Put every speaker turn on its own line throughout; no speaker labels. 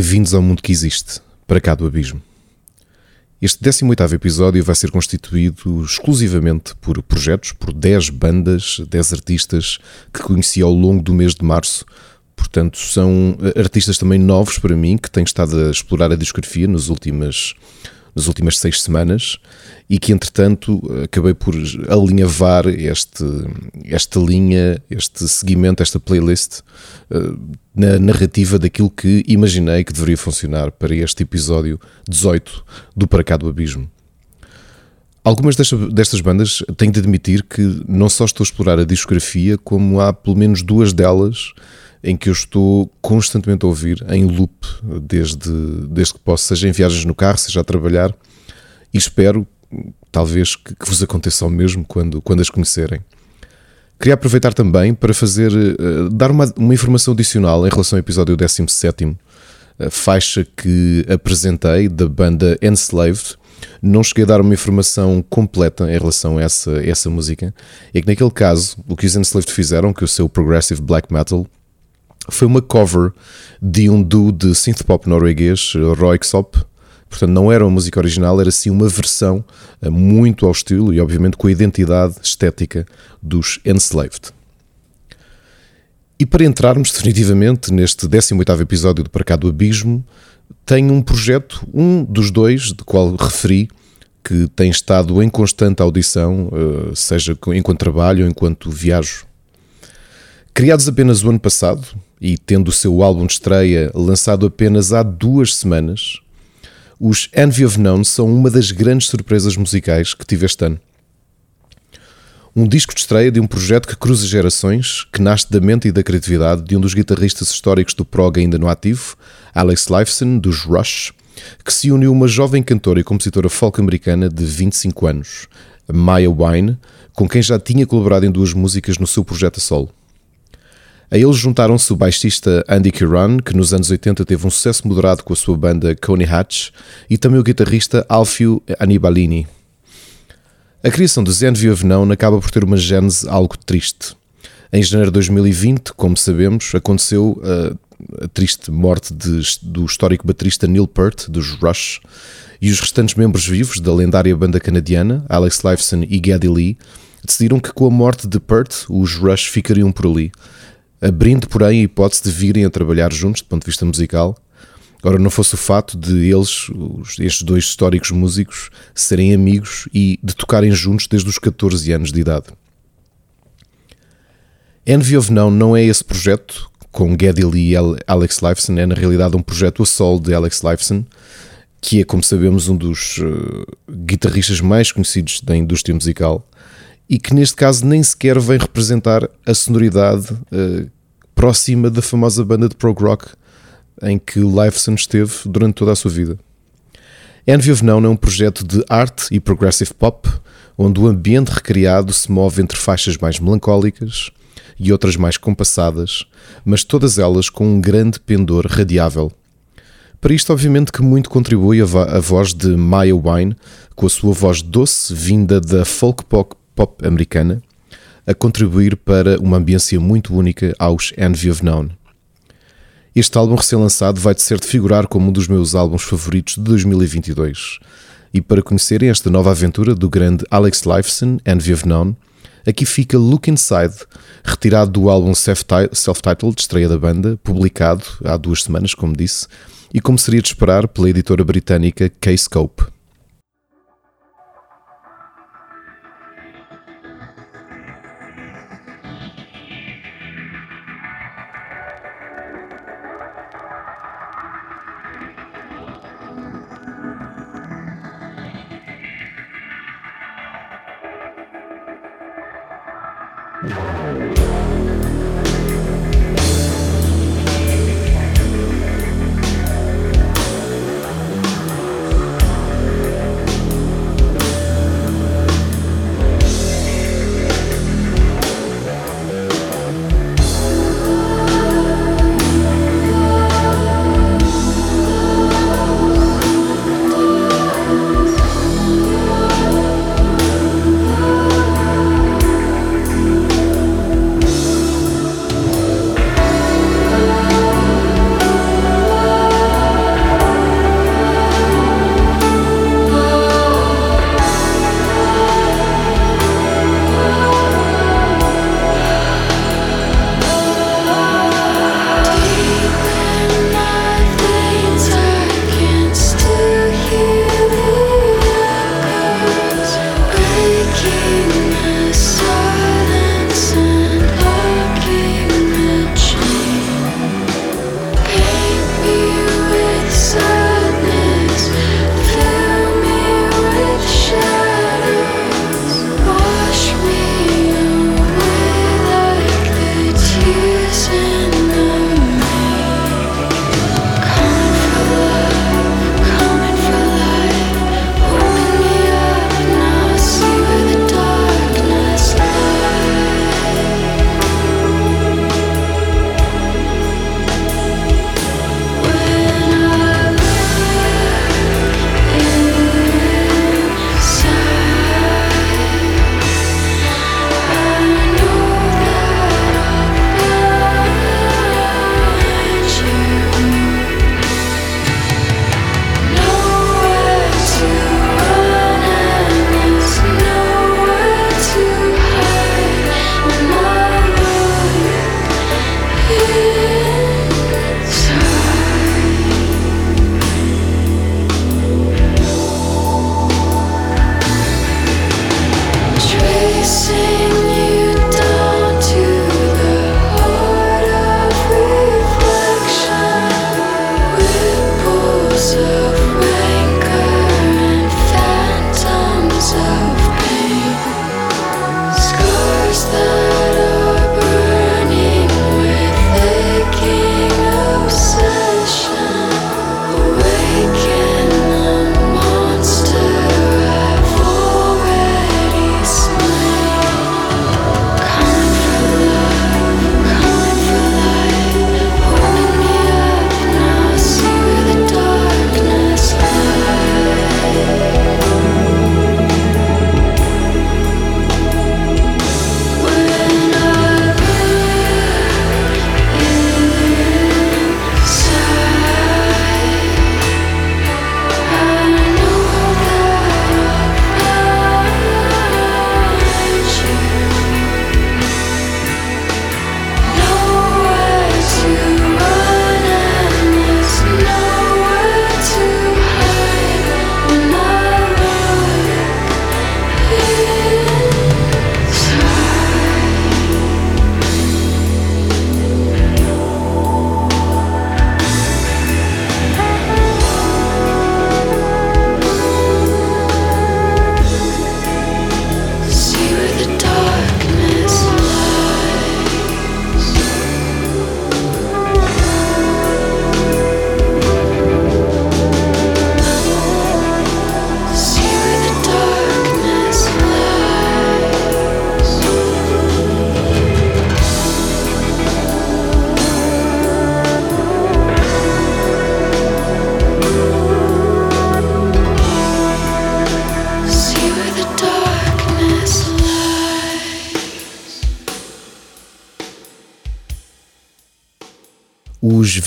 Bem-vindos ao mundo que existe, para cá do abismo. Este 18 episódio vai ser constituído exclusivamente por projetos, por 10 bandas, 10 artistas que conheci ao longo do mês de março. Portanto, são artistas também novos para mim, que têm estado a explorar a discografia nas últimas nas últimas seis semanas e que, entretanto, acabei por alinhavar este, esta linha, este seguimento, esta playlist eh, na narrativa daquilo que imaginei que deveria funcionar para este episódio 18 do Para Cá do Abismo. Algumas destas bandas tenho de admitir que não só estou a explorar a discografia, como há pelo menos duas delas em que eu estou constantemente a ouvir em loop desde, desde que posso, seja em viagens no carro, seja a trabalhar, e espero talvez que, que vos aconteça o mesmo quando, quando as conhecerem. Queria aproveitar também para fazer uh, dar uma, uma informação adicional em relação ao episódio 17, a faixa que apresentei da banda Enslaved. Não cheguei a dar uma informação completa em relação a essa, essa música. É que naquele caso, o que os Enslaved fizeram, que é o seu progressive black metal, foi uma cover de um duo de synth pop norueguês, Roixop. Portanto, não era uma música original, era sim uma versão eh, muito ao estilo e, obviamente, com a identidade estética dos Enslaved. E para entrarmos definitivamente neste 18 episódio do Para Cá do Abismo, tenho um projeto, um dos dois, de qual referi, que tem estado em constante audição, eh, seja enquanto trabalho ou enquanto viajo. Criados apenas o ano passado, e tendo o seu álbum de estreia lançado apenas há duas semanas, os Envy of None são uma das grandes surpresas musicais que tive este ano. Um disco de estreia de um projeto que cruza gerações, que nasce da mente e da criatividade de um dos guitarristas históricos do prog ainda no ativo, Alex Lifeson, dos Rush, que se uniu a uma jovem cantora e compositora folk americana de 25 anos, Maya Wine, com quem já tinha colaborado em duas músicas no seu projeto a solo. A eles juntaram-se o baixista Andy Kiran, que nos anos 80 teve um sucesso moderado com a sua banda Coney Hatch, e também o guitarrista Alfio Anibalini. A criação Zenview of Known acaba por ter uma gênese algo triste. Em janeiro de 2020, como sabemos, aconteceu a, a triste morte de, do histórico baterista Neil Peart, dos Rush, e os restantes membros vivos da lendária banda canadiana, Alex Lifeson e Geddy Lee, decidiram que com a morte de Peart, os Rush ficariam por ali, abrindo, porém, a hipótese de virem a trabalhar juntos, do ponto de vista musical. Ora, não fosse o fato de eles, estes dois históricos músicos, serem amigos e de tocarem juntos desde os 14 anos de idade. Envy of Now não é esse projeto, com Geddy Lee e Alex Lifeson, é na realidade um projeto a solo de Alex Lifeson, que é, como sabemos, um dos uh, guitarristas mais conhecidos da indústria musical e que neste caso nem sequer vem representar a sonoridade uh, próxima da famosa banda de prog rock em que Lifeson esteve durante toda a sua vida. Envy of Known é um projeto de arte e progressive pop, onde o ambiente recriado se move entre faixas mais melancólicas e outras mais compassadas, mas todas elas com um grande pendor radiável. Para isto, obviamente, que muito contribui a voz de Maya Wine, com a sua voz doce vinda da folk pop, pop americana, a contribuir para uma ambiência muito única aos Envy of Known. Este álbum recém-lançado vai de certo figurar como um dos meus álbuns favoritos de 2022. E para conhecerem esta nova aventura do grande Alex Lifeson, Envy of Known, aqui fica Look Inside, retirado do álbum self-titled estreia da banda, publicado há duas semanas, como disse, e como seria de esperar pela editora britânica K-Scope.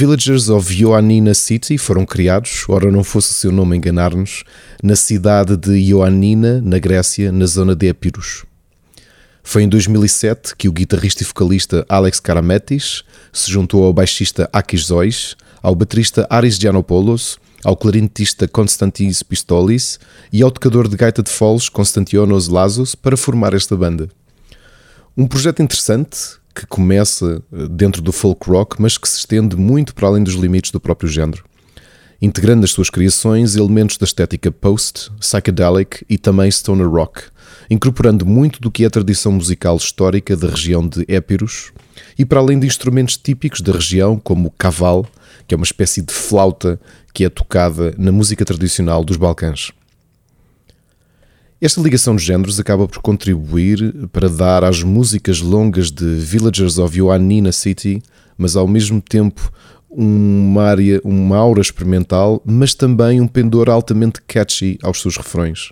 Villagers of Ioannina City foram criados, ora não fosse o seu nome enganar-nos, na cidade de Ioannina, na Grécia, na zona de Epirus. Foi em 2007 que o guitarrista e vocalista Alex Karametis se juntou ao baixista Akis Zois, ao baterista Aris Giannopoulos, ao clarinetista Konstantinos Pistolis e ao tocador de gaita de foles Konstantinos Lazos para formar esta banda. Um projeto interessante que começa eh, dentro do folk rock, mas que se estende muito para além dos limites do próprio género, integrando nas suas criações elementos da estética post, psychedelic e também stoner rock, incorporando muito do que é a tradição musical histórica da região de Épirus e para além de instrumentos típicos da região, como o caval, que é uma espécie de flauta que é tocada na música tradicional dos Balcãs. Esta ligação de géneros acaba por contribuir para dar às músicas longas de Villagers of Ioannina City, mas ao mesmo tempo uma área, uma aura experimental, mas também um pendor altamente catchy aos seus refrões,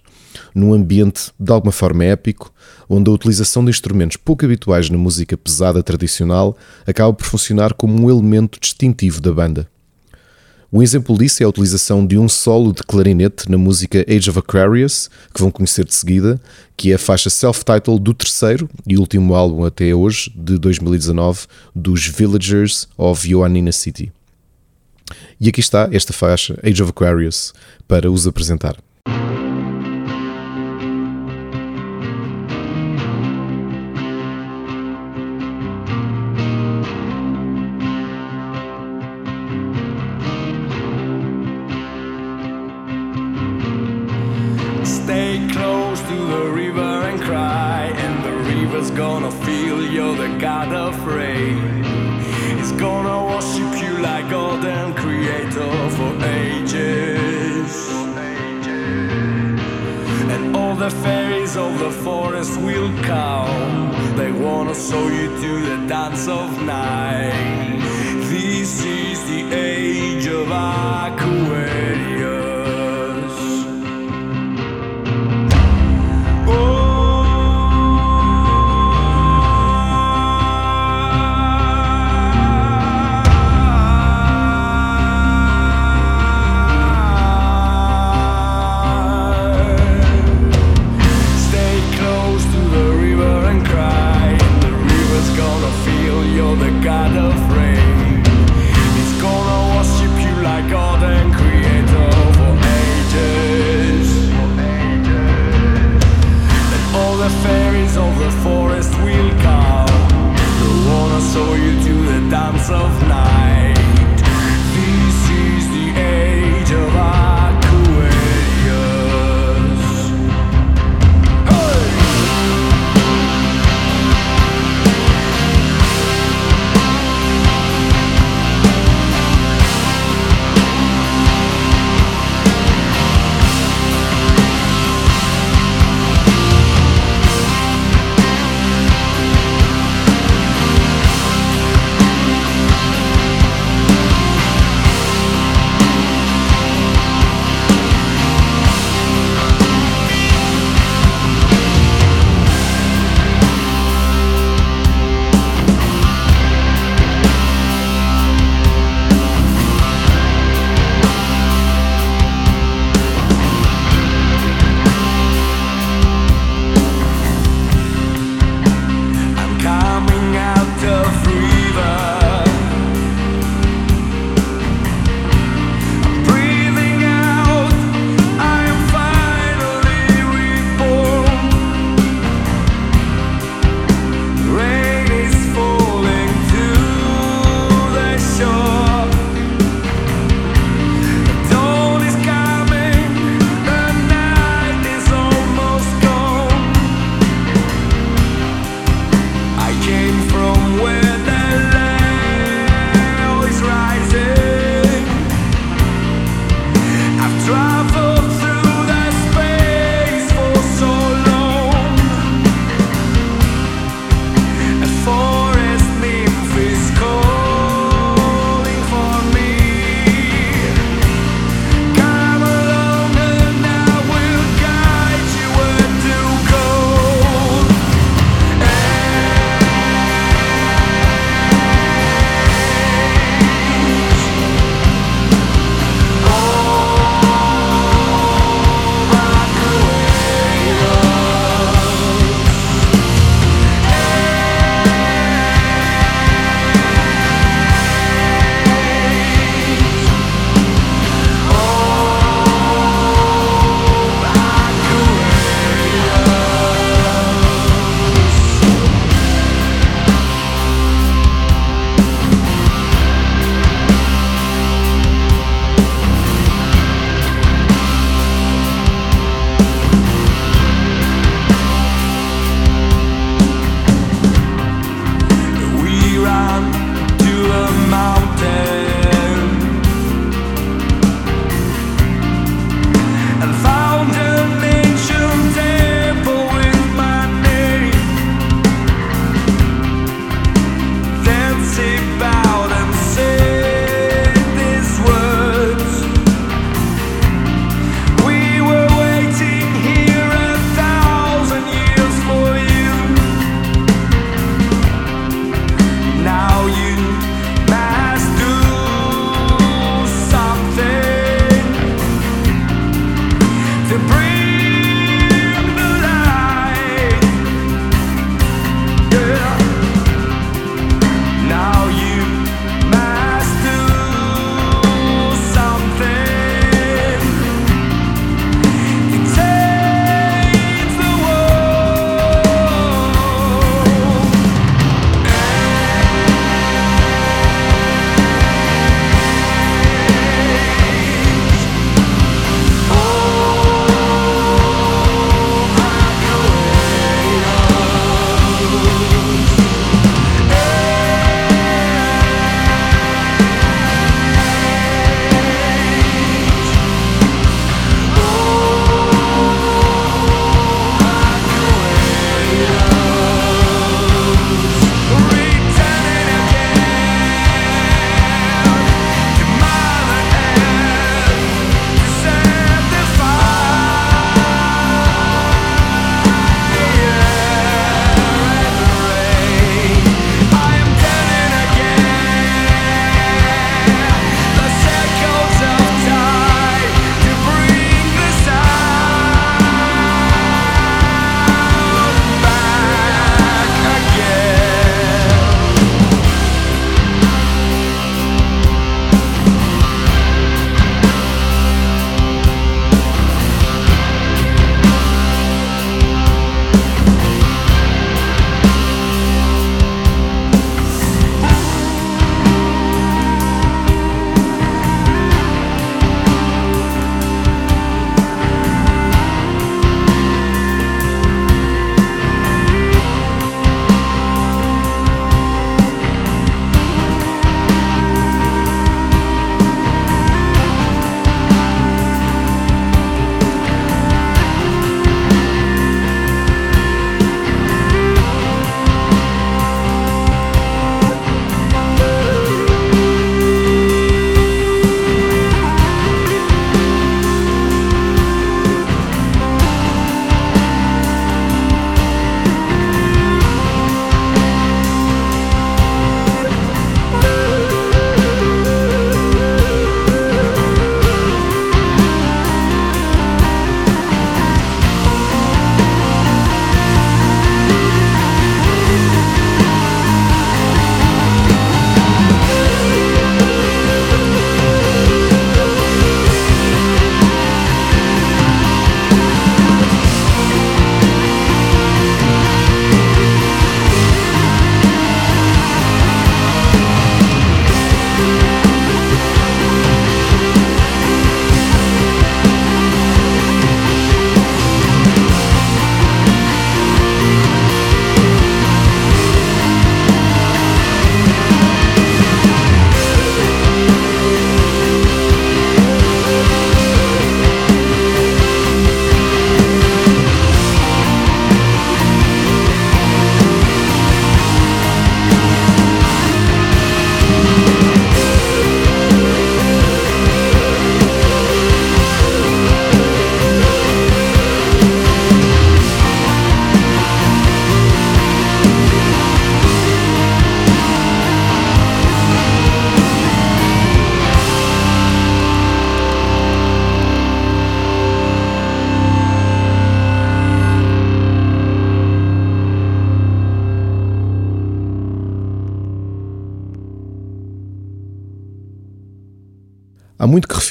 num ambiente de alguma forma épico, onde a utilização de instrumentos pouco habituais na música pesada tradicional acaba por funcionar como um elemento distintivo da banda. Um exemplo disso é a utilização de um solo de clarinete na música Age of Aquarius, que vão conhecer de seguida, que é a faixa self-titled do terceiro e último álbum até hoje, de 2019, dos Villagers of Ioannina City. E aqui está esta faixa, Age of Aquarius, para os apresentar.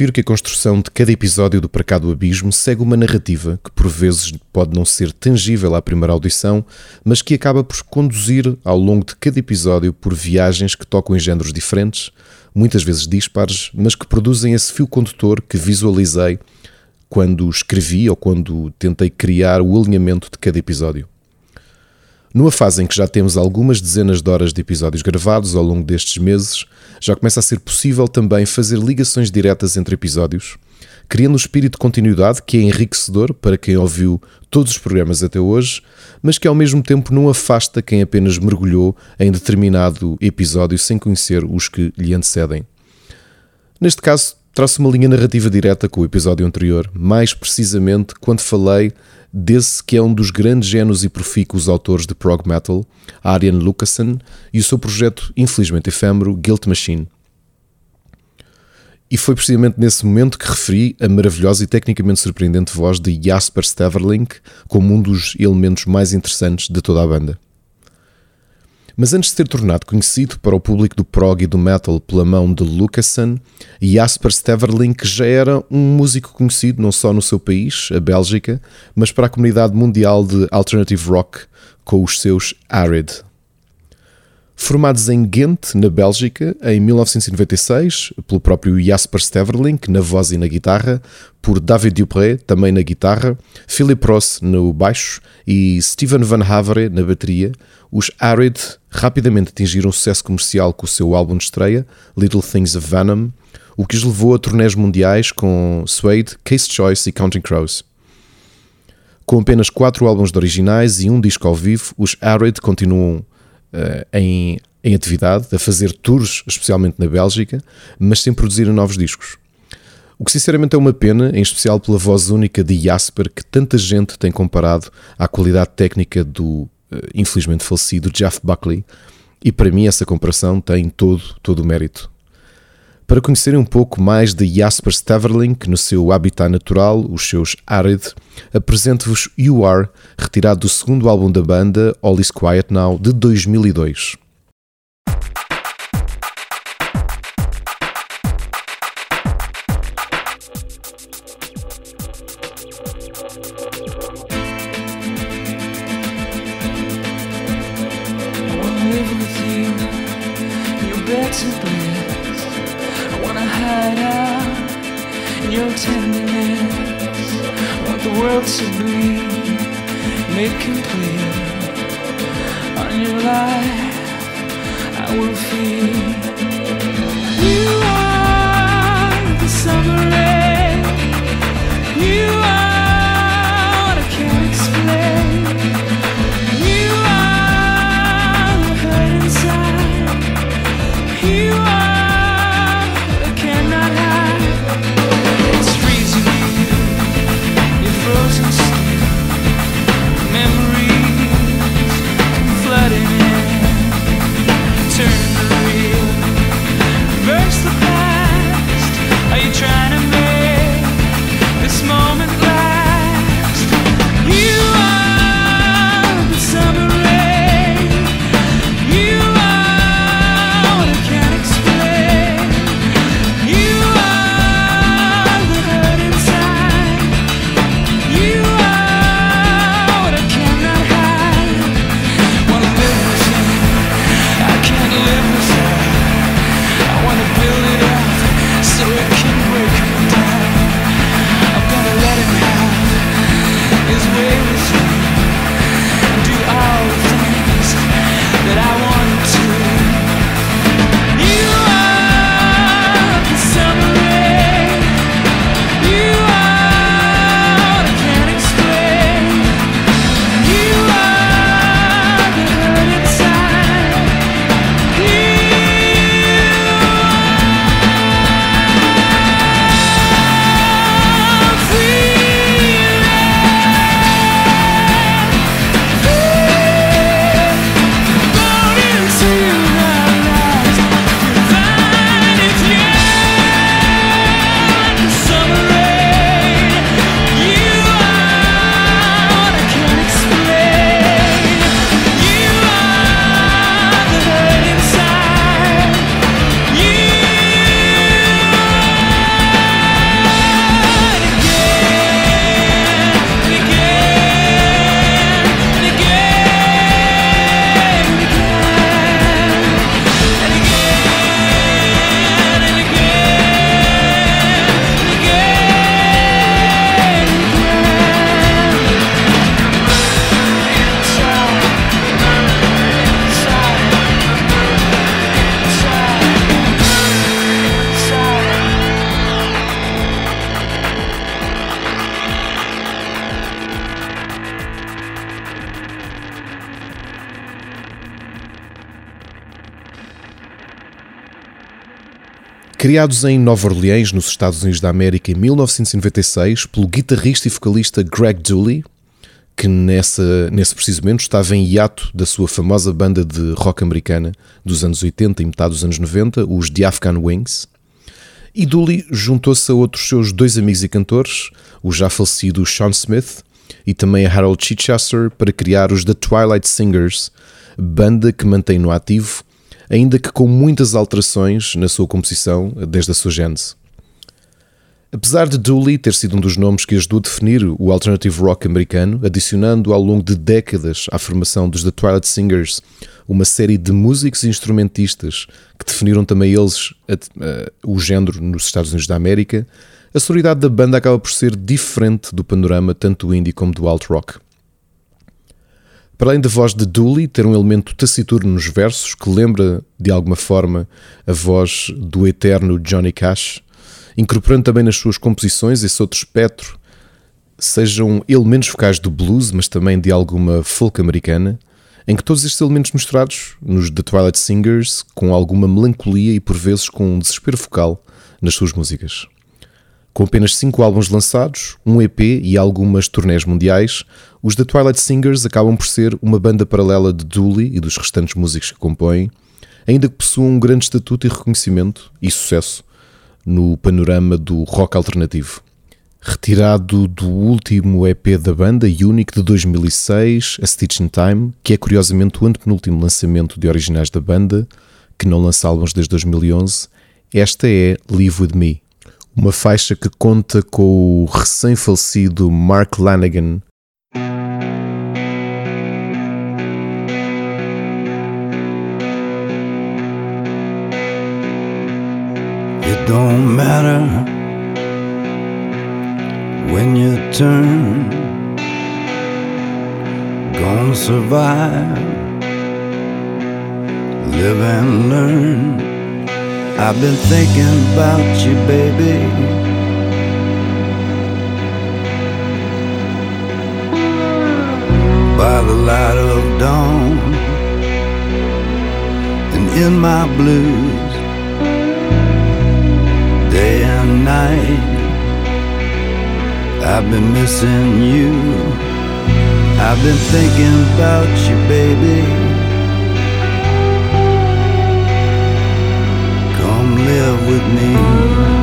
Muito que a construção de cada episódio do Para Abismo segue uma narrativa que por vezes pode não ser tangível à primeira audição, mas que acaba por conduzir ao longo de cada episódio por viagens que tocam em géneros diferentes, muitas vezes dispares, mas que produzem esse fio condutor que visualizei quando escrevi ou quando tentei criar o alinhamento de cada episódio. Numa fase em que já temos algumas dezenas de horas de episódios gravados ao longo destes meses, já começa a ser possível também fazer ligações diretas entre episódios, criando um espírito de continuidade que é enriquecedor para quem ouviu todos os programas até hoje, mas que ao mesmo tempo não afasta quem apenas mergulhou em determinado episódio sem conhecer os que lhe antecedem. Neste caso, trouxe uma linha narrativa direta com o episódio anterior, mais precisamente quando falei desse que é um dos grandes gênios e profícuos autores de prog metal, Arian Lucassen, e o seu projeto infelizmente efêmero Guilt Machine. E foi precisamente nesse momento que referi a maravilhosa e tecnicamente surpreendente voz de Jasper Steverlink como um dos elementos mais interessantes de toda a banda. Mas antes de ter tornado conhecido para o público do prog e do metal pela mão de Lucassen, Jasper Steverlink já era um músico conhecido não só no seu país, a Bélgica, mas para a comunidade mundial de alternative rock com os seus Arid. Formados em Ghent, na Bélgica, em 1996, pelo próprio Jasper Steverlink na voz e na guitarra, por David Dupré também na guitarra, Philip Ross no baixo e Steven Van Havre na bateria, os Arid rapidamente atingiram sucesso comercial com o seu álbum de estreia, Little Things of Venom, o que os levou a turnés mundiais com Suede, Case Choice e Counting Crows. Com apenas quatro álbuns de originais e um disco ao vivo, os Arid continuam em, em atividade, a fazer tours, especialmente na Bélgica, mas sem produzir novos discos. O que sinceramente é uma pena, em especial pela voz única de Jasper, que tanta gente tem comparado à qualidade técnica do uh, infelizmente falecido Jeff Buckley, e para mim essa comparação tem todo, todo o mérito. Para conhecerem um pouco mais de Jasper Staverlink no seu habitat natural, os seus Arid, apresento-vos You Are, retirado do segundo álbum da banda, All Is Quiet Now, de 2002. world sublime, made complete. On your life, I will feed. Criados em Nova Orleans, nos Estados Unidos da América, em 1996, pelo guitarrista e vocalista Greg Dooley, que nessa, nesse preciso momento estava em hiato da sua famosa banda de rock americana dos anos 80 e metade dos anos 90, os The Afghan Wings. E Dooley juntou-se a outros seus dois amigos e cantores, o já falecido Sean Smith e também Harold Chichester, para criar os The Twilight Singers, banda que mantém no ativo ainda que com muitas alterações na sua composição desde a sua gênese. Apesar de Dooley ter sido um dos nomes que ajudou a definir o alternative rock americano, adicionando ao longo de décadas à formação dos The Twilight Singers uma série de músicos e instrumentistas que definiram também eles a, a, o género nos Estados Unidos da América, a sonoridade da banda acaba por ser diferente do panorama tanto do indie como do alt rock. Para além da voz de Dooley ter um elemento taciturno nos versos que lembra de alguma forma a voz do eterno Johnny Cash, incorporando também nas suas composições esse outro espectro, sejam elementos vocais do blues, mas também de alguma folk americana, em que todos estes elementos misturados nos The Twilight Singers com alguma melancolia e por vezes com um desespero vocal nas suas músicas. Com apenas 5 álbuns lançados, um EP e algumas turnés mundiais, os The Twilight Singers acabam por ser uma banda paralela de Dooley e dos restantes músicos que compõem, ainda que possuam um grande estatuto e reconhecimento e sucesso no panorama do rock alternativo. Retirado do último EP da banda, Unique de 2006, A Stitch in Time, que é curiosamente o antepenúltimo lançamento de originais da banda, que não lança álbuns desde 2011, esta é Live With Me uma faixa que conta com o recém-falecido Mark Lanigan. It don't matter when you turn, gonna survive, live and learn. I've been thinking about you, baby. Light of dawn and in my blues, day and night, I've been missing you. I've been thinking about you, baby. Come live with me.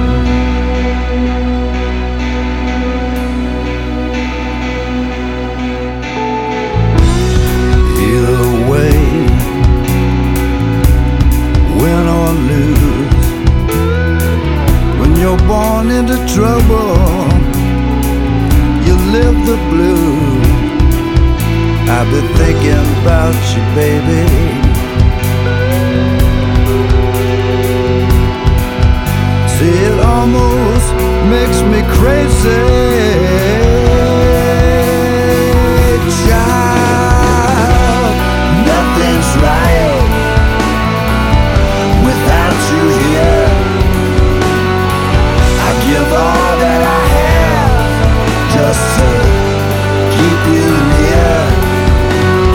Into trouble, you live the blues. I've been thinking about you, baby. See, It almost makes me crazy. Keep you near.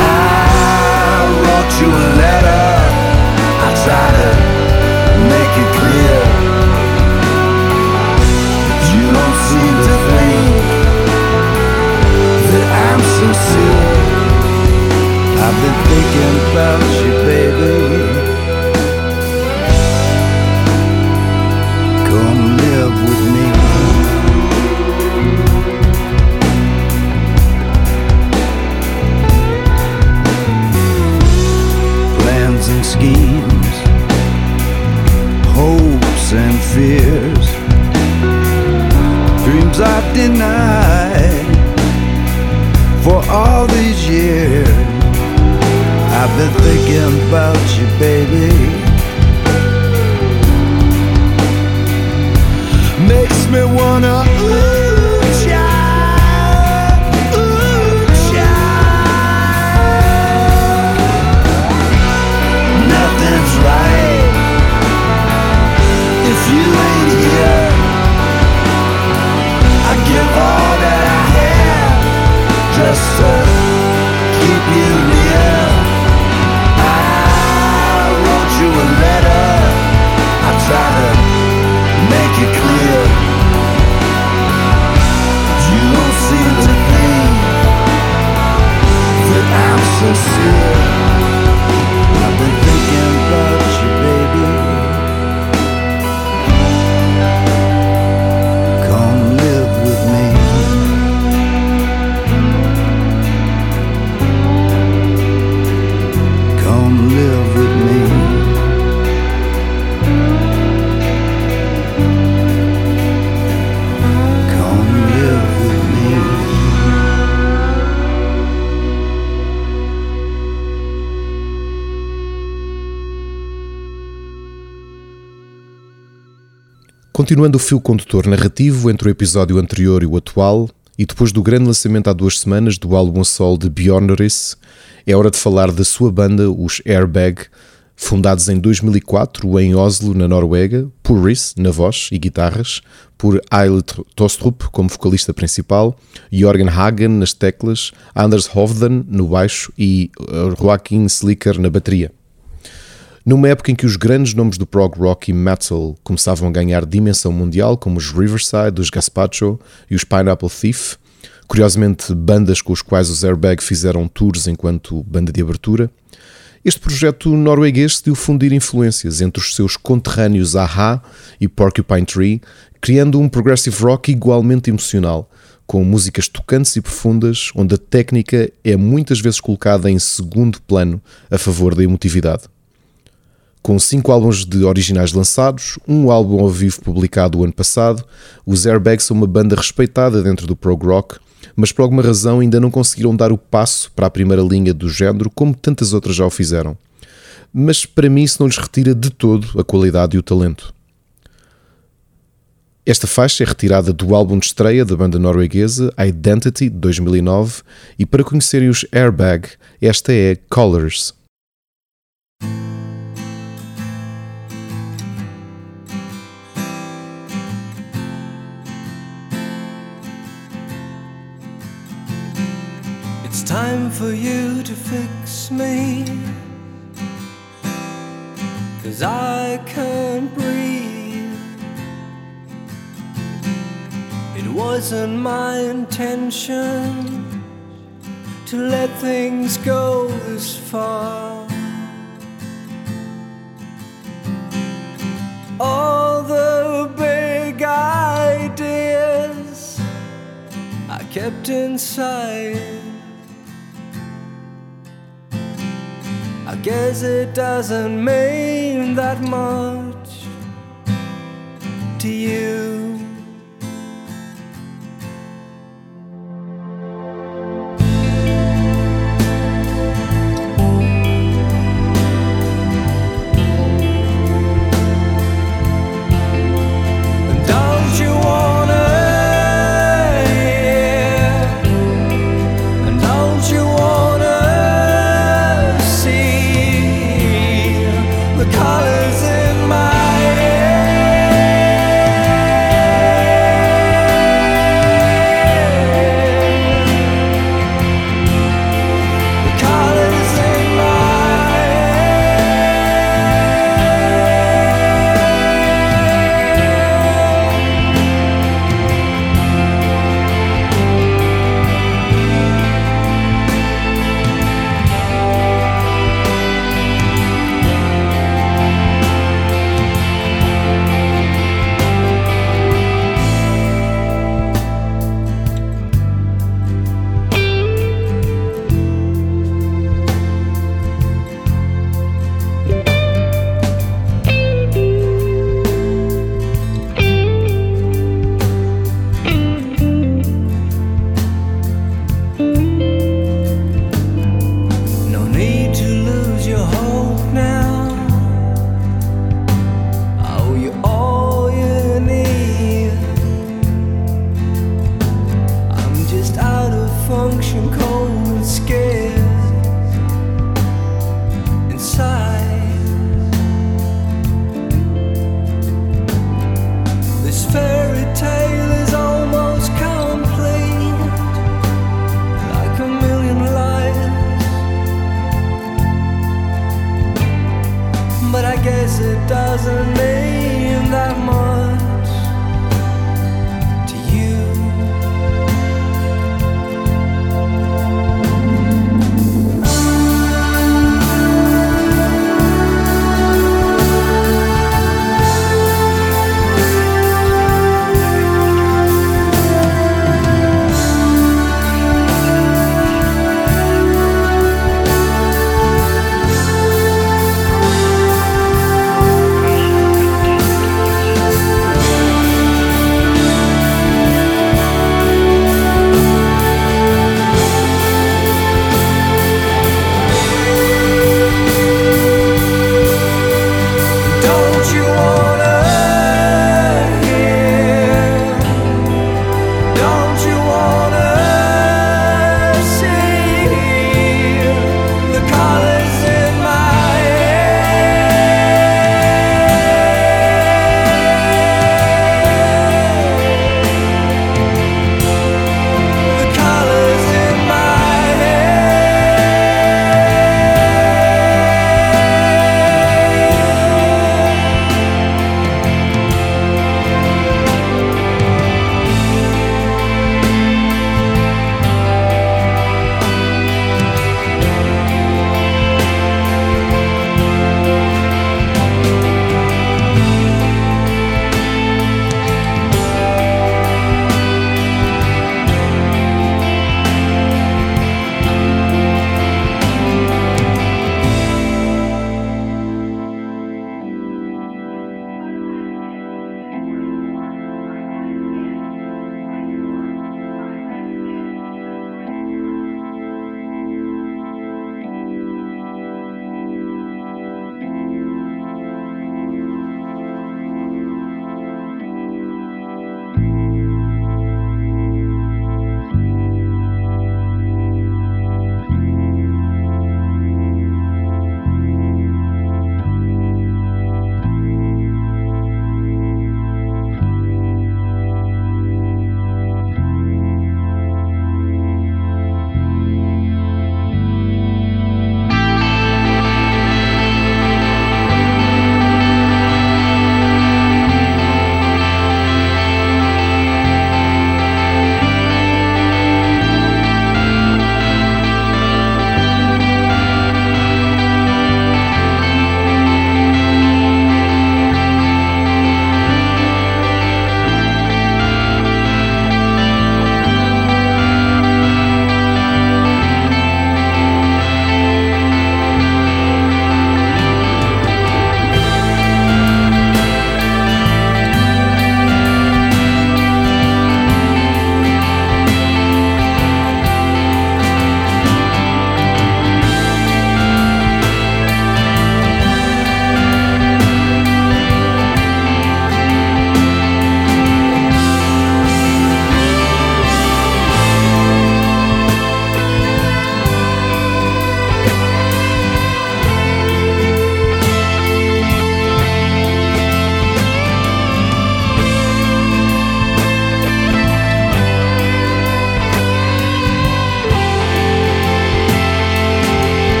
I wrote you a letter. I to make it clear. You don't seem to think that I'm sincere. I've been thinking about you, baby. I've been thinking about you, baby. Makes me wanna. Continuando o fio condutor narrativo entre o episódio anterior e o atual, e depois do grande lançamento há duas semanas do álbum sol de Bjornris, é hora de falar da sua banda, os Airbag, fundados em 2004 em Oslo, na Noruega, por Riss na voz e guitarras, por Eil Tostrup como vocalista principal, Jorgen Hagen nas teclas, Anders Hovden no baixo e uh, Joaquim Slicker na bateria. Numa época em que os grandes nomes do prog rock e metal começavam a ganhar dimensão mundial, como os Riverside, os Gaspacho e os Pineapple Thief, curiosamente bandas com os quais os Airbag fizeram tours enquanto banda de abertura, este projeto norueguês decidiu fundir influências entre os seus conterrâneos Aha e Porcupine Tree, criando um progressive rock igualmente emocional, com músicas tocantes e profundas, onde a técnica é muitas vezes colocada em segundo plano a favor da emotividade. Com cinco álbuns de originais lançados, um álbum ao vivo publicado o ano passado, os Airbags são uma banda respeitada dentro do prog rock, mas por alguma razão ainda não conseguiram dar o passo para a primeira linha do género como tantas outras já o fizeram. Mas para mim isso não lhes retira de todo a qualidade e o talento. Esta faixa é retirada do álbum de estreia da banda norueguesa Identity de 2009 e para conhecerem os Airbag, esta é Colors. Time for you to fix me. Cause I can't breathe. It wasn't my intention to let things go this far. All the big ideas I kept inside. I guess it doesn't mean that much to you.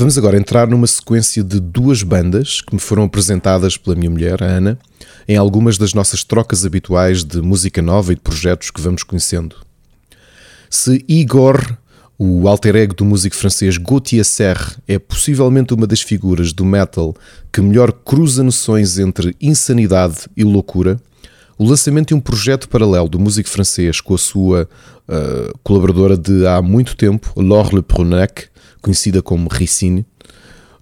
Vamos agora entrar numa sequência de duas bandas que me foram apresentadas pela minha mulher, a Ana, em algumas das nossas trocas habituais de música nova e de projetos que vamos conhecendo. Se Igor, o alter ego do músico francês Gauthier Serre, é possivelmente uma das figuras do metal que melhor cruza noções entre insanidade e loucura, o lançamento de um projeto paralelo do músico francês com a sua uh, colaboradora de há muito tempo, Laure Le Prunec, conhecida como Ricine,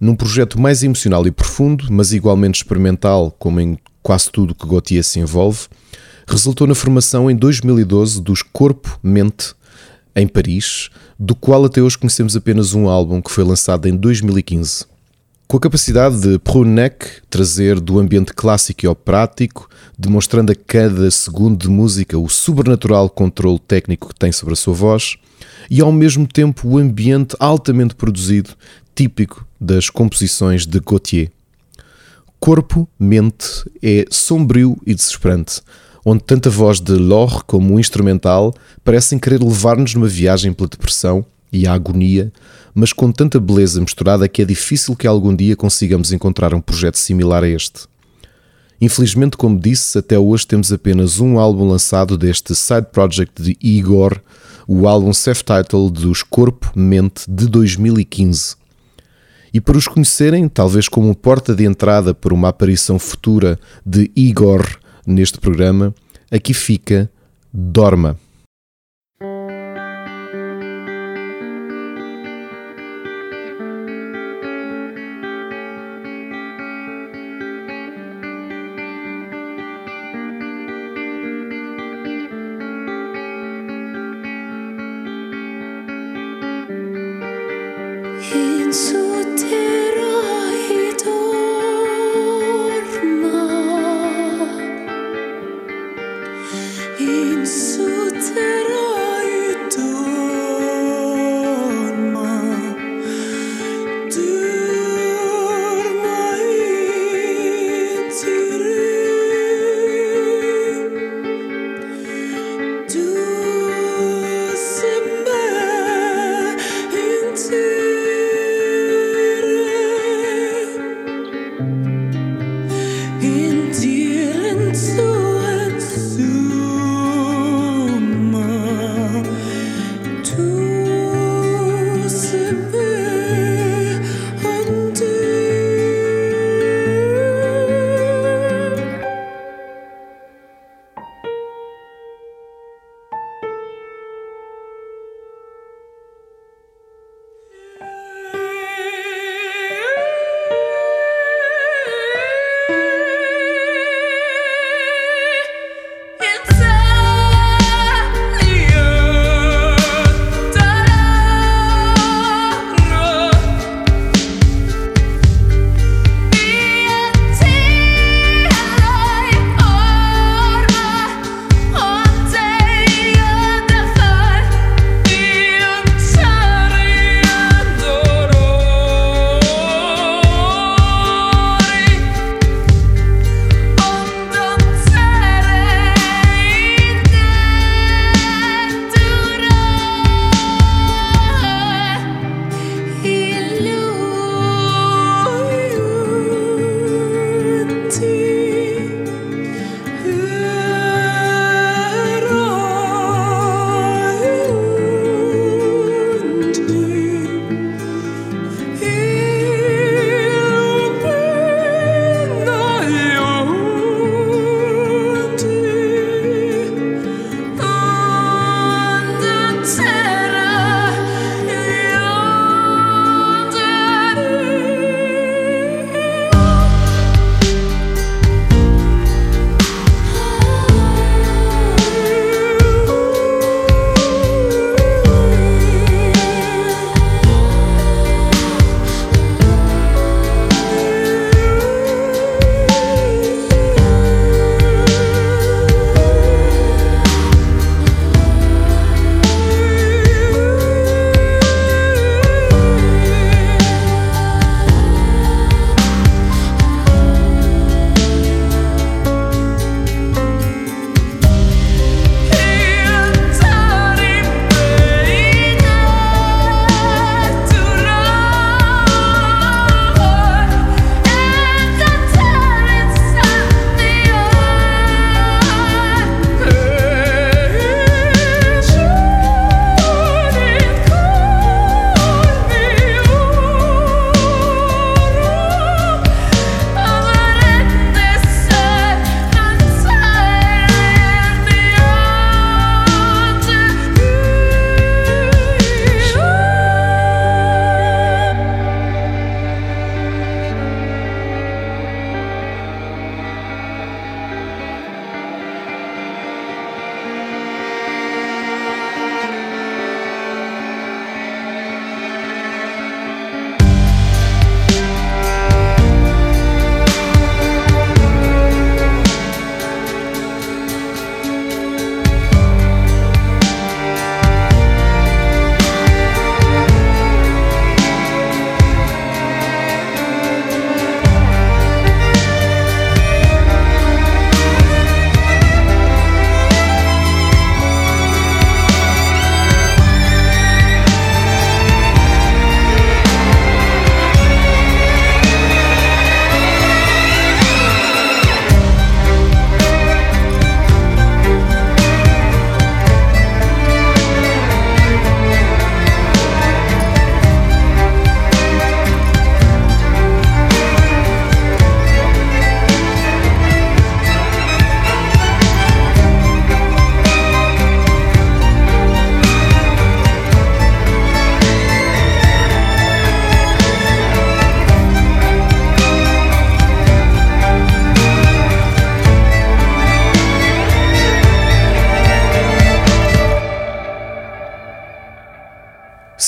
num projeto mais emocional e profundo, mas igualmente experimental, como em quase tudo que Gautier se envolve, resultou na formação em 2012 dos Corpo Mente em Paris, do qual até hoje conhecemos apenas um álbum que foi lançado em 2015. Com a capacidade de Prunek trazer do ambiente clássico e operático, demonstrando a cada segundo de música o sobrenatural controle técnico que tem sobre a sua voz, e ao mesmo tempo o ambiente altamente produzido, típico das composições de Gautier. Corpo, mente é sombrio e desesperante, onde tanto a voz de Lore como o instrumental parecem querer levar-nos numa viagem pela depressão e a agonia, mas com tanta beleza misturada que é difícil que algum dia consigamos encontrar um projeto similar a este. Infelizmente, como disse, até hoje temos apenas um álbum lançado deste side project de Igor, o álbum self-titled dos Corpo Mente de 2015. E para os conhecerem, talvez como porta de entrada para uma aparição futura de Igor neste programa, aqui fica Dorma.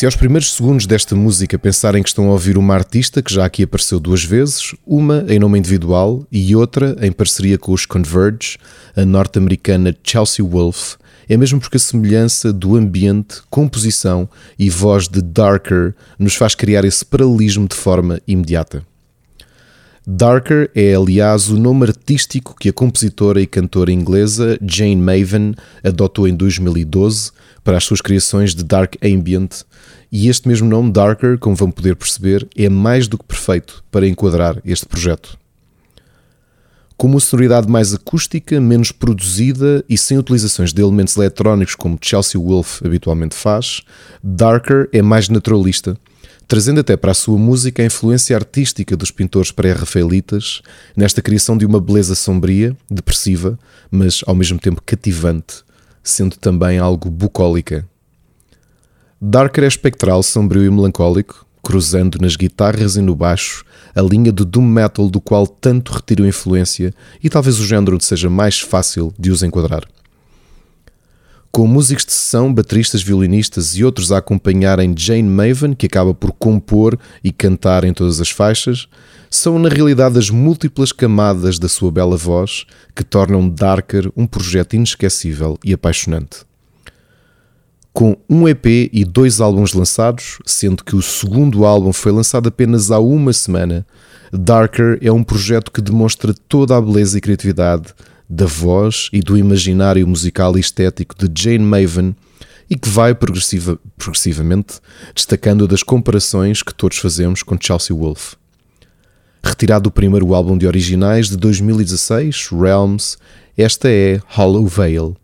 Se aos primeiros segundos desta música pensarem que estão a ouvir uma artista que já aqui apareceu duas vezes, uma em nome individual e outra em parceria com os Converge, a norte-americana Chelsea Wolfe, é mesmo porque a semelhança do ambiente, composição e voz de Darker nos faz criar esse paralelismo de forma imediata. Darker é, aliás, o nome artístico que a compositora e cantora inglesa Jane Maven adotou em 2012 para as suas criações de Dark Ambient, e este mesmo nome, Darker, como vão poder perceber, é mais do que perfeito para enquadrar este projeto. Com uma sonoridade mais acústica, menos produzida e sem utilizações de elementos eletrónicos como Chelsea Wolfe habitualmente faz, Darker é mais naturalista trazendo até para a sua música a influência artística dos pintores pré-rafaelitas, nesta criação de uma beleza sombria, depressiva, mas ao mesmo tempo cativante, sendo também algo bucólica. Darker é espectral, sombrio e melancólico, cruzando nas guitarras e no baixo a linha do doom metal do qual tanto retiram influência e talvez o género seja mais fácil de os enquadrar com músicos de sessão, bateristas, violinistas e outros a acompanharem Jane Maven, que acaba por compor e cantar em todas as faixas, são na realidade as múltiplas camadas da sua bela voz que tornam Darker um projeto inesquecível e apaixonante. Com um EP e dois álbuns lançados, sendo que o segundo álbum foi lançado apenas há uma semana, Darker é um projeto que demonstra toda a beleza e criatividade da voz e do imaginário musical e estético de Jane Maven e que vai progressiva, progressivamente destacando das comparações que todos fazemos com Chelsea Wolfe. Retirado do primeiro álbum de originais de 2016, Realms, esta é Hollow Veil.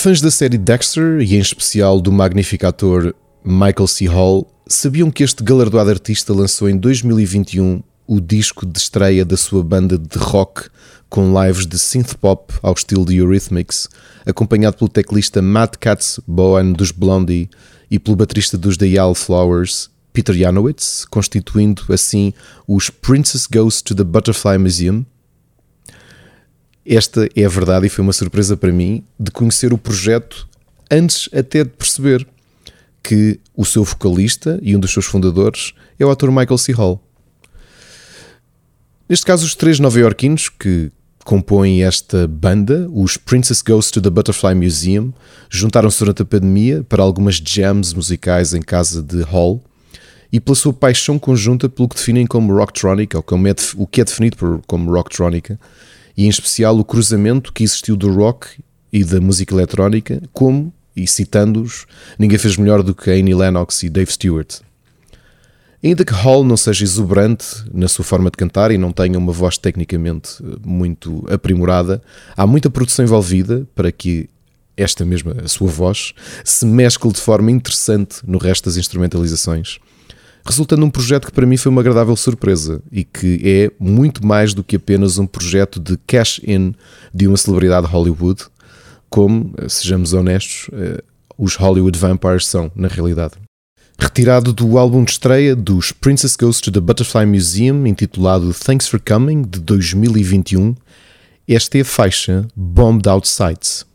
Fãs da série Dexter e em especial do magnífico ator Michael C. Hall sabiam que este galardoado artista lançou em 2021 o disco de estreia da sua banda de rock com lives de synth pop ao estilo de Eurythmics, acompanhado pelo teclista Matt Katz Bowen dos Blondie e pelo baterista dos The Yale Flowers, Peter Janowitz, constituindo assim os Princess Goes to the Butterfly Museum. Esta é a verdade e foi uma surpresa para mim de conhecer o projeto antes até de perceber que o seu vocalista e um dos seus fundadores é o ator Michael C. Hall. Neste caso, os três nova-iorquinos que compõem esta banda, os Princess Goes to the Butterfly Museum, juntaram-se durante a pandemia para algumas jams musicais em casa de Hall e pela sua paixão conjunta pelo que definem como rocktronic, ou como é, o que é definido por, como rocktronica, e em especial o cruzamento que existiu do rock e da música eletrónica, como, e citando-os, ninguém fez melhor do que Annie Lennox e Dave Stewart. Ainda que Hall não seja exuberante na sua forma de cantar e não tenha uma voz tecnicamente eh, muito aprimorada, há muita produção envolvida para que esta mesma, a sua voz, se mescle de forma interessante no resto das instrumentalizações, resultando num projeto que para mim foi uma agradável surpresa e que é muito mais do que apenas um projeto de cash-in de uma celebridade Hollywood, como, eh, sejamos honestos, eh, os Hollywood Vampires são, na realidade. Retirado do álbum de estreia dos Princess Goes to the Butterfly Museum, intitulado Thanks for Coming, de 2021, esta é a faixa Bombed Out Sights.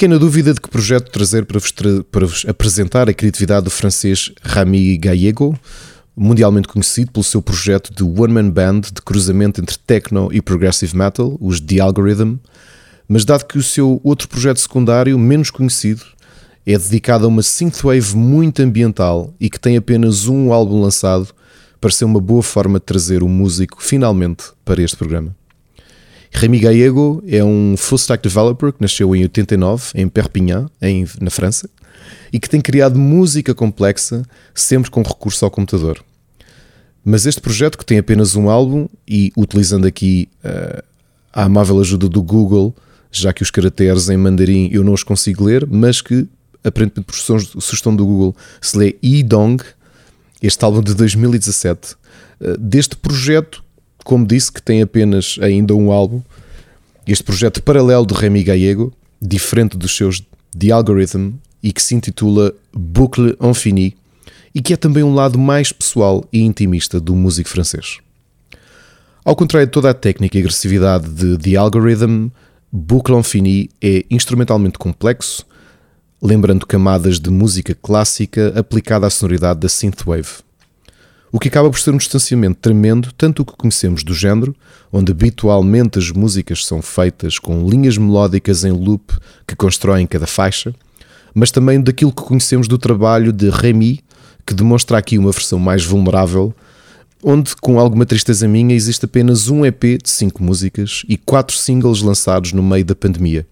Fiquei na dúvida de que projeto trazer para vos, tra para vos apresentar a criatividade do francês Rami Gallego, mundialmente conhecido pelo seu projeto de one-man band de cruzamento entre techno e progressive metal, os The Algorithm, mas dado que o seu outro projeto secundário, menos conhecido, é dedicado a uma synthwave muito ambiental e que tem apenas um álbum lançado, pareceu uma boa forma de trazer o músico finalmente para este programa. Remy Gallego é um full stack developer que nasceu em 89 em Perpignan, em, na França, e que tem criado música complexa sempre com recurso ao computador. Mas este projeto, que tem apenas um álbum e utilizando aqui uh, a amável ajuda do Google, já que os caracteres em mandarim eu não os consigo ler, mas que aparentemente por sugestão do Google se lê Idong, este álbum de 2017. Uh, deste projeto como disse, que tem apenas ainda um álbum. Este projeto paralelo de Remy Gallego, diferente dos seus The Algorithm, e que se intitula Boucle Infini, e que é também um lado mais pessoal e intimista do músico francês. Ao contrário de toda a técnica e agressividade de The Algorithm, Boucle Infini é instrumentalmente complexo, lembrando camadas de música clássica aplicada à sonoridade da synthwave o que acaba por ser um distanciamento tremendo, tanto o que conhecemos do género, onde habitualmente as músicas são feitas com linhas melódicas em loop que constroem cada faixa, mas também daquilo que conhecemos do trabalho de Remy, que demonstra aqui uma versão mais vulnerável, onde, com alguma tristeza minha, existe apenas um EP de 5 músicas e 4 singles lançados no meio da pandemia.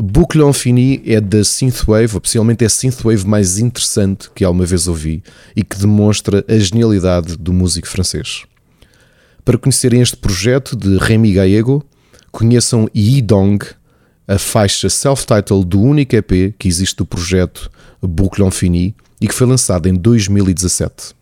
Boucle Infini é da Synthwave, oficialmente é a Synthwave mais interessante que alguma vez ouvi e que demonstra a genialidade do músico francês. Para conhecerem este projeto de Remy Gallego, conheçam Yidong, a faixa self-titled do único EP que existe do projeto Boucle Infini e que foi lançado em 2017.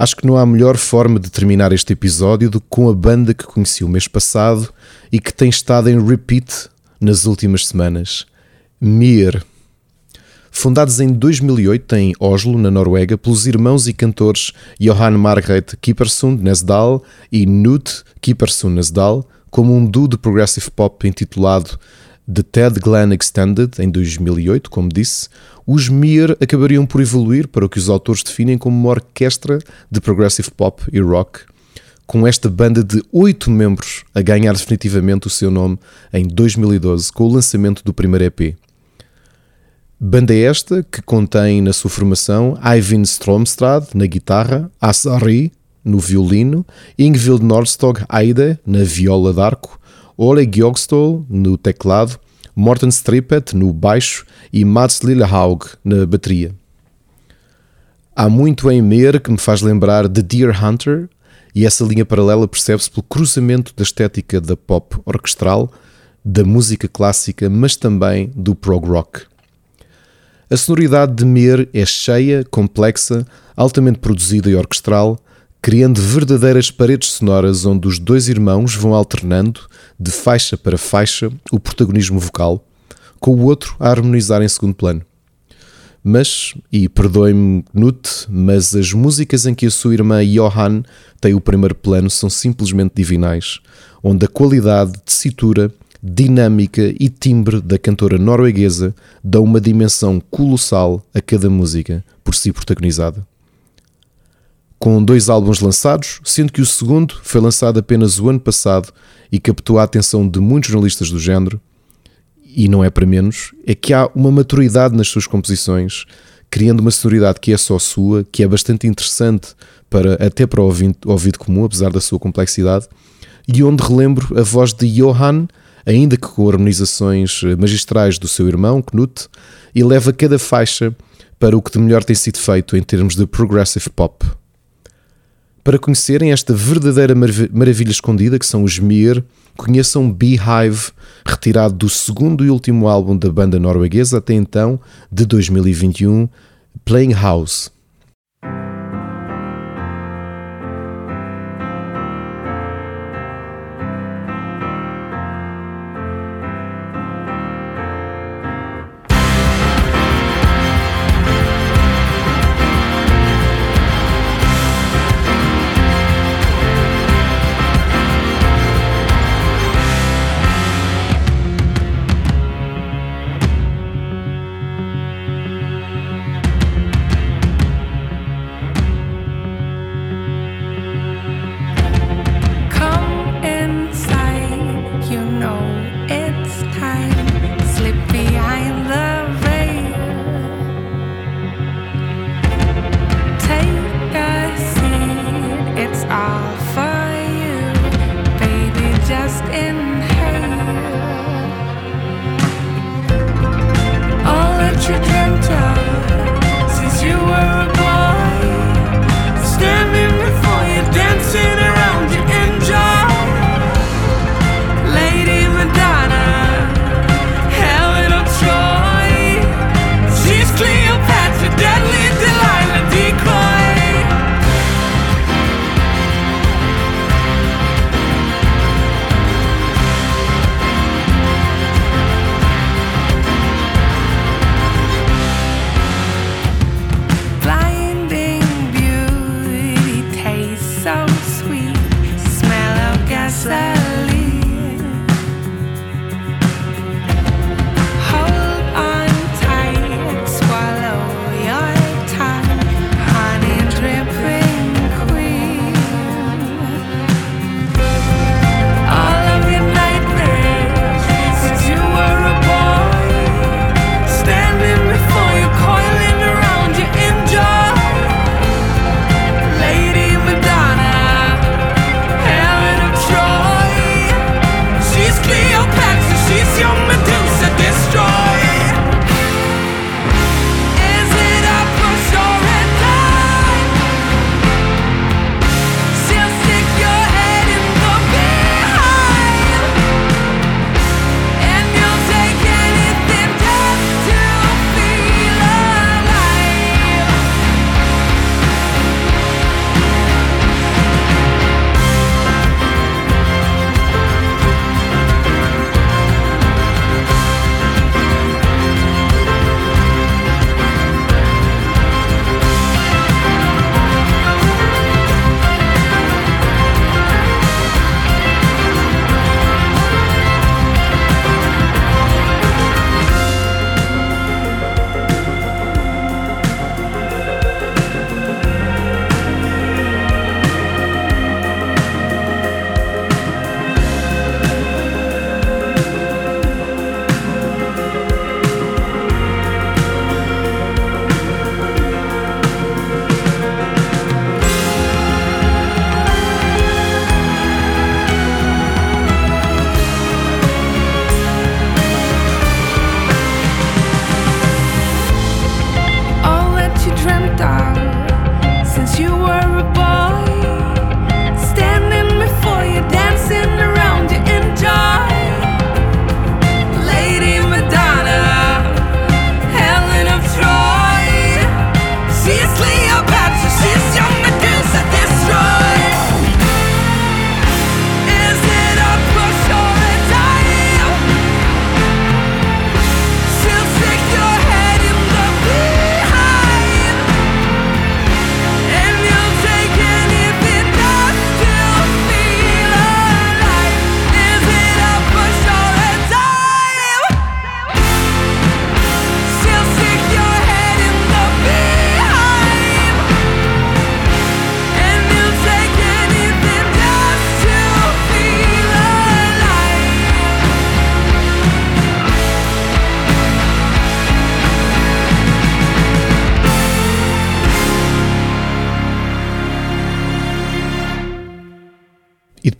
Acho que não há melhor forma de terminar este episódio do que com a banda que conheci o mês passado e que tem estado em repeat nas últimas semanas. Mir. Fundados em 2008 em Oslo, na Noruega, pelos irmãos e cantores Johan Margrethe Kippersund Nesdal e Knut Kippersund Nesdal, como um duo de progressive pop intitulado The Ted Glenn Extended, em 2008, como disse, os Mir acabariam por evoluir para o que os autores definem como uma orquestra de progressive pop e rock, com esta banda de oito membros a ganhar definitivamente o seu nome em 2012 com o lançamento do primeiro EP. Banda esta que contém na sua formação Ivan Stromstrad na guitarra, Asari no violino, Ingvild Nordstog Eide na viola d'arco, Oleg Jogstol no teclado, Morten Strippet no baixo e Mats Lillehaug na bateria. Há muito em Mer que me faz lembrar de Deer Hunter, e essa linha paralela percebe-se pelo cruzamento da estética da pop orquestral, da música clássica, mas também do prog rock. A sonoridade de Mer é cheia, complexa, altamente produzida e orquestral, criando verdadeiras paredes sonoras onde os dois irmãos vão alternando, de faixa para faixa, o protagonismo vocal, com o outro a harmonizar em segundo plano. Mas, e perdoe-me Knut, mas as músicas em que a sua irmã Johan tem o primeiro plano são simplesmente divinais, onde a qualidade, tessitura, dinâmica e timbre da cantora norueguesa dão uma dimensão colossal a cada música por si protagonizada com dois álbuns lançados, sendo que o segundo foi lançado apenas o ano passado e captou a atenção de muitos jornalistas do género, e não é para menos, é que há uma maturidade nas suas composições, criando uma sonoridade que é só sua, que é bastante interessante para até para o ouvido, ouvido comum, apesar da sua complexidade, e onde relembro a voz de Johan, ainda que com harmonizações magistrais do seu irmão, Knut, e leva cada faixa para o que de melhor tem sido feito em termos de progressive pop. Para conhecerem esta verdadeira maravilha escondida que são os Mir, conheçam Beehive, retirado do segundo e último álbum da banda norueguesa até então, de 2021, Playing House.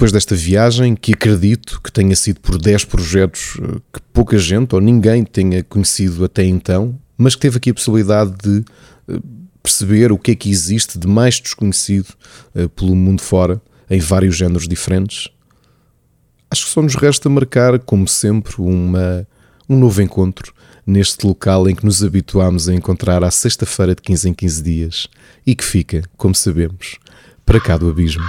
Depois desta viagem, que acredito que tenha sido por 10 projetos eh, que pouca gente ou ninguém tenha conhecido até então, mas que teve aqui a possibilidade de eh, perceber o que é que existe de mais desconhecido uh, pelo mundo fora, em vários géneros diferentes. Acho que só nos resta marcar, como sempre, uma, um novo encontro neste local em que nos habituámos a encontrar à sexta-feira de 15 em 15 dias e que fica, como sabemos, para cá do abismo.